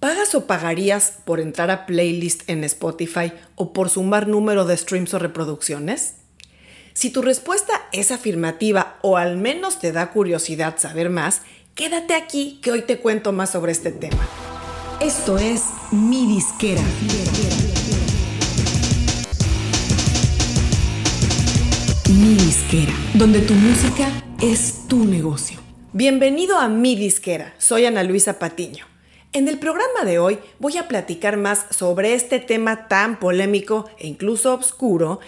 ¿Pagas o pagarías por entrar a playlist en Spotify o por sumar número de streams o reproducciones? Si tu respuesta es afirmativa o al menos te da curiosidad saber más, quédate aquí que hoy te cuento más sobre este tema. Esto es Mi Disquera. Mi Disquera, donde tu música es tu negocio. Bienvenido a Mi Disquera, soy Ana Luisa Patiño. En el programa de hoy voy a platicar más sobre este tema tan polémico e incluso oscuro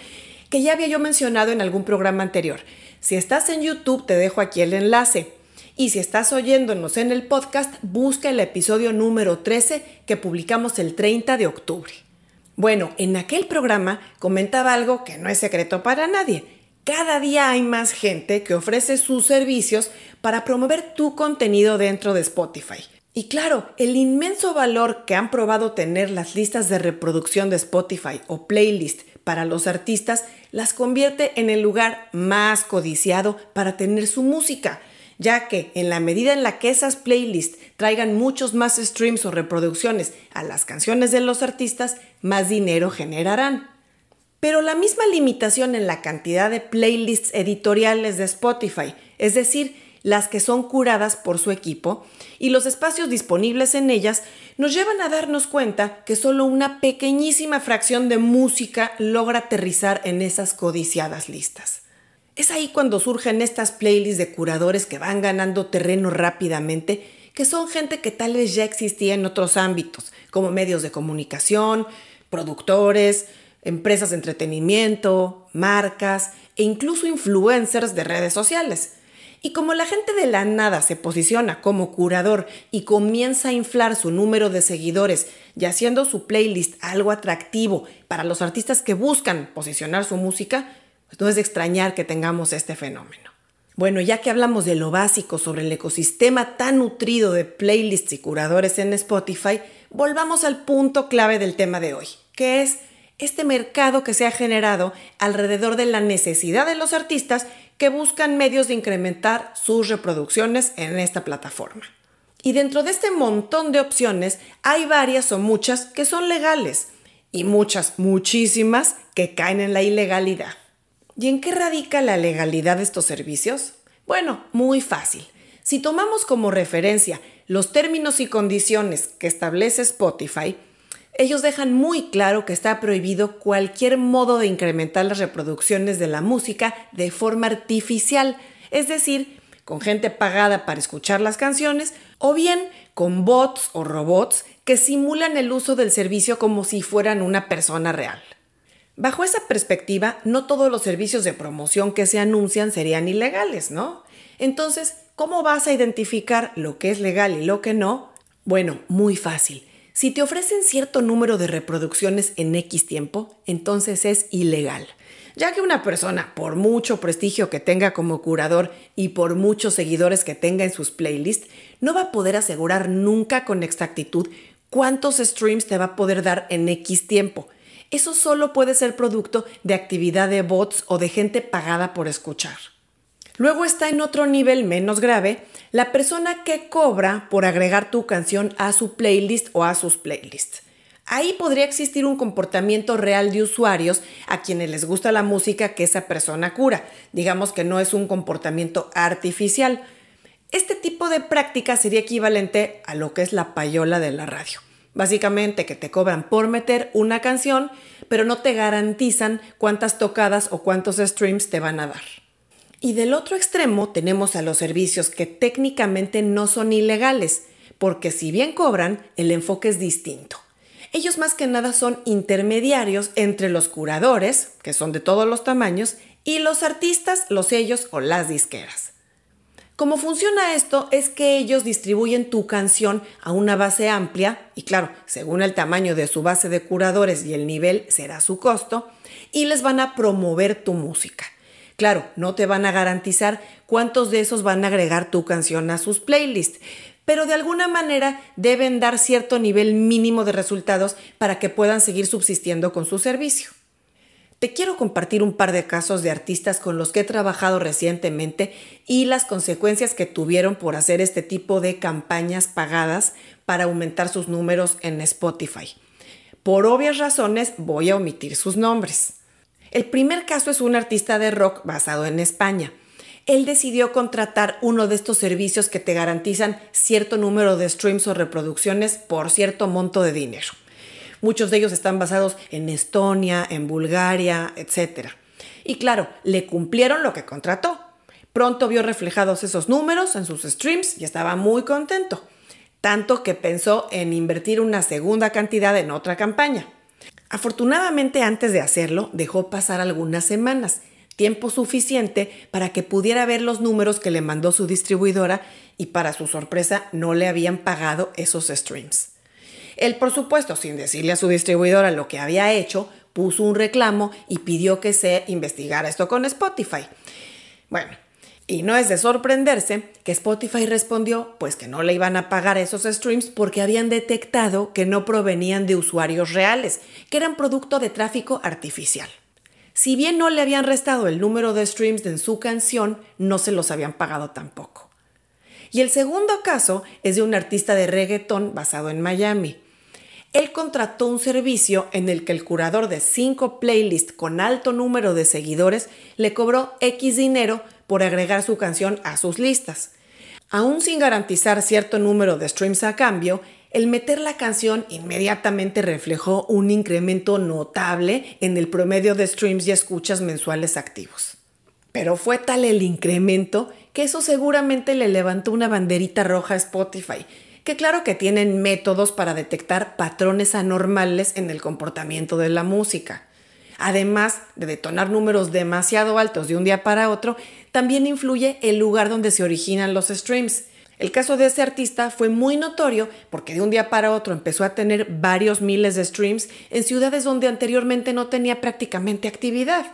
que ya había yo mencionado en algún programa anterior. Si estás en YouTube te dejo aquí el enlace. Y si estás oyéndonos en el podcast, busca el episodio número 13 que publicamos el 30 de octubre. Bueno, en aquel programa comentaba algo que no es secreto para nadie. Cada día hay más gente que ofrece sus servicios para promover tu contenido dentro de Spotify. Y claro, el inmenso valor que han probado tener las listas de reproducción de Spotify o playlist para los artistas las convierte en el lugar más codiciado para tener su música, ya que en la medida en la que esas playlists traigan muchos más streams o reproducciones a las canciones de los artistas, más dinero generarán. Pero la misma limitación en la cantidad de playlists editoriales de Spotify, es decir, las que son curadas por su equipo, y los espacios disponibles en ellas nos llevan a darnos cuenta que solo una pequeñísima fracción de música logra aterrizar en esas codiciadas listas. Es ahí cuando surgen estas playlists de curadores que van ganando terreno rápidamente, que son gente que tal vez ya existía en otros ámbitos, como medios de comunicación, productores, empresas de entretenimiento, marcas e incluso influencers de redes sociales. Y como la gente de la nada se posiciona como curador y comienza a inflar su número de seguidores y haciendo su playlist algo atractivo para los artistas que buscan posicionar su música, pues no es de extrañar que tengamos este fenómeno. Bueno, ya que hablamos de lo básico sobre el ecosistema tan nutrido de playlists y curadores en Spotify, volvamos al punto clave del tema de hoy, que es este mercado que se ha generado alrededor de la necesidad de los artistas que buscan medios de incrementar sus reproducciones en esta plataforma. Y dentro de este montón de opciones hay varias o muchas que son legales y muchas, muchísimas que caen en la ilegalidad. ¿Y en qué radica la legalidad de estos servicios? Bueno, muy fácil. Si tomamos como referencia los términos y condiciones que establece Spotify, ellos dejan muy claro que está prohibido cualquier modo de incrementar las reproducciones de la música de forma artificial, es decir, con gente pagada para escuchar las canciones, o bien con bots o robots que simulan el uso del servicio como si fueran una persona real. Bajo esa perspectiva, no todos los servicios de promoción que se anuncian serían ilegales, ¿no? Entonces, ¿cómo vas a identificar lo que es legal y lo que no? Bueno, muy fácil. Si te ofrecen cierto número de reproducciones en X tiempo, entonces es ilegal, ya que una persona, por mucho prestigio que tenga como curador y por muchos seguidores que tenga en sus playlists, no va a poder asegurar nunca con exactitud cuántos streams te va a poder dar en X tiempo. Eso solo puede ser producto de actividad de bots o de gente pagada por escuchar. Luego está en otro nivel menos grave la persona que cobra por agregar tu canción a su playlist o a sus playlists. Ahí podría existir un comportamiento real de usuarios a quienes les gusta la música que esa persona cura. Digamos que no es un comportamiento artificial. Este tipo de práctica sería equivalente a lo que es la payola de la radio. Básicamente que te cobran por meter una canción, pero no te garantizan cuántas tocadas o cuántos streams te van a dar. Y del otro extremo tenemos a los servicios que técnicamente no son ilegales, porque si bien cobran, el enfoque es distinto. Ellos más que nada son intermediarios entre los curadores, que son de todos los tamaños, y los artistas, los sellos o las disqueras. Cómo funciona esto es que ellos distribuyen tu canción a una base amplia, y claro, según el tamaño de su base de curadores y el nivel será su costo, y les van a promover tu música. Claro, no te van a garantizar cuántos de esos van a agregar tu canción a sus playlists, pero de alguna manera deben dar cierto nivel mínimo de resultados para que puedan seguir subsistiendo con su servicio. te quiero compartir un par de casos de artistas con los que he trabajado recientemente y las consecuencias que tuvieron por hacer este tipo de campañas pagadas para aumentar sus números en Spotify. Por obvias razones voy a omitir sus nombres. El primer caso es un artista de rock basado en España. Él decidió contratar uno de estos servicios que te garantizan cierto número de streams o reproducciones por cierto monto de dinero. Muchos de ellos están basados en Estonia, en Bulgaria, etc. Y claro, le cumplieron lo que contrató. Pronto vio reflejados esos números en sus streams y estaba muy contento. Tanto que pensó en invertir una segunda cantidad en otra campaña. Afortunadamente antes de hacerlo dejó pasar algunas semanas, tiempo suficiente para que pudiera ver los números que le mandó su distribuidora y para su sorpresa no le habían pagado esos streams. Él, por supuesto, sin decirle a su distribuidora lo que había hecho, puso un reclamo y pidió que se investigara esto con Spotify. Bueno, y no es de sorprenderse que Spotify respondió pues que no le iban a pagar esos streams porque habían detectado que no provenían de usuarios reales, que eran producto de tráfico artificial. Si bien no le habían restado el número de streams en su canción, no se los habían pagado tampoco. Y el segundo caso es de un artista de reggaeton basado en Miami. Él contrató un servicio en el que el curador de cinco playlists con alto número de seguidores le cobró X dinero por agregar su canción a sus listas. Aún sin garantizar cierto número de streams a cambio, el meter la canción inmediatamente reflejó un incremento notable en el promedio de streams y escuchas mensuales activos. Pero fue tal el incremento que eso seguramente le levantó una banderita roja a Spotify que claro que tienen métodos para detectar patrones anormales en el comportamiento de la música. Además de detonar números demasiado altos de un día para otro, también influye el lugar donde se originan los streams. El caso de ese artista fue muy notorio porque de un día para otro empezó a tener varios miles de streams en ciudades donde anteriormente no tenía prácticamente actividad.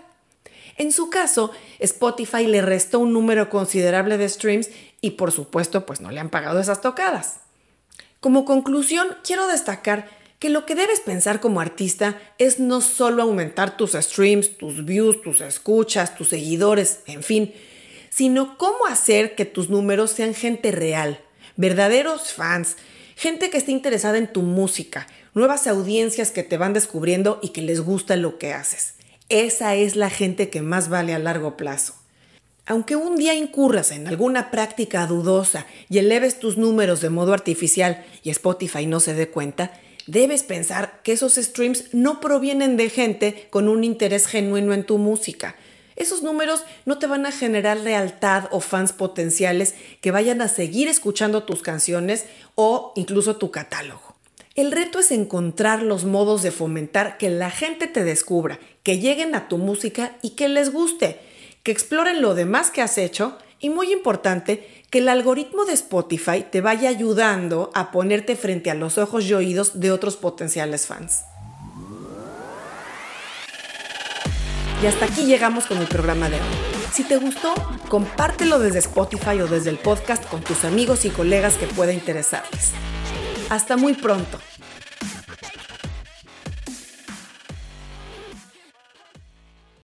En su caso, Spotify le restó un número considerable de streams y por supuesto pues no le han pagado esas tocadas. Como conclusión, quiero destacar que lo que debes pensar como artista es no solo aumentar tus streams, tus views, tus escuchas, tus seguidores, en fin, sino cómo hacer que tus números sean gente real, verdaderos fans, gente que esté interesada en tu música, nuevas audiencias que te van descubriendo y que les gusta lo que haces. Esa es la gente que más vale a largo plazo. Aunque un día incurras en alguna práctica dudosa y eleves tus números de modo artificial y Spotify no se dé cuenta, debes pensar que esos streams no provienen de gente con un interés genuino en tu música. Esos números no te van a generar lealtad o fans potenciales que vayan a seguir escuchando tus canciones o incluso tu catálogo. El reto es encontrar los modos de fomentar que la gente te descubra, que lleguen a tu música y que les guste que exploren lo demás que has hecho y muy importante, que el algoritmo de Spotify te vaya ayudando a ponerte frente a los ojos y oídos de otros potenciales fans. Y hasta aquí llegamos con el programa de hoy. Si te gustó, compártelo desde Spotify o desde el podcast con tus amigos y colegas que pueda interesarles. Hasta muy pronto.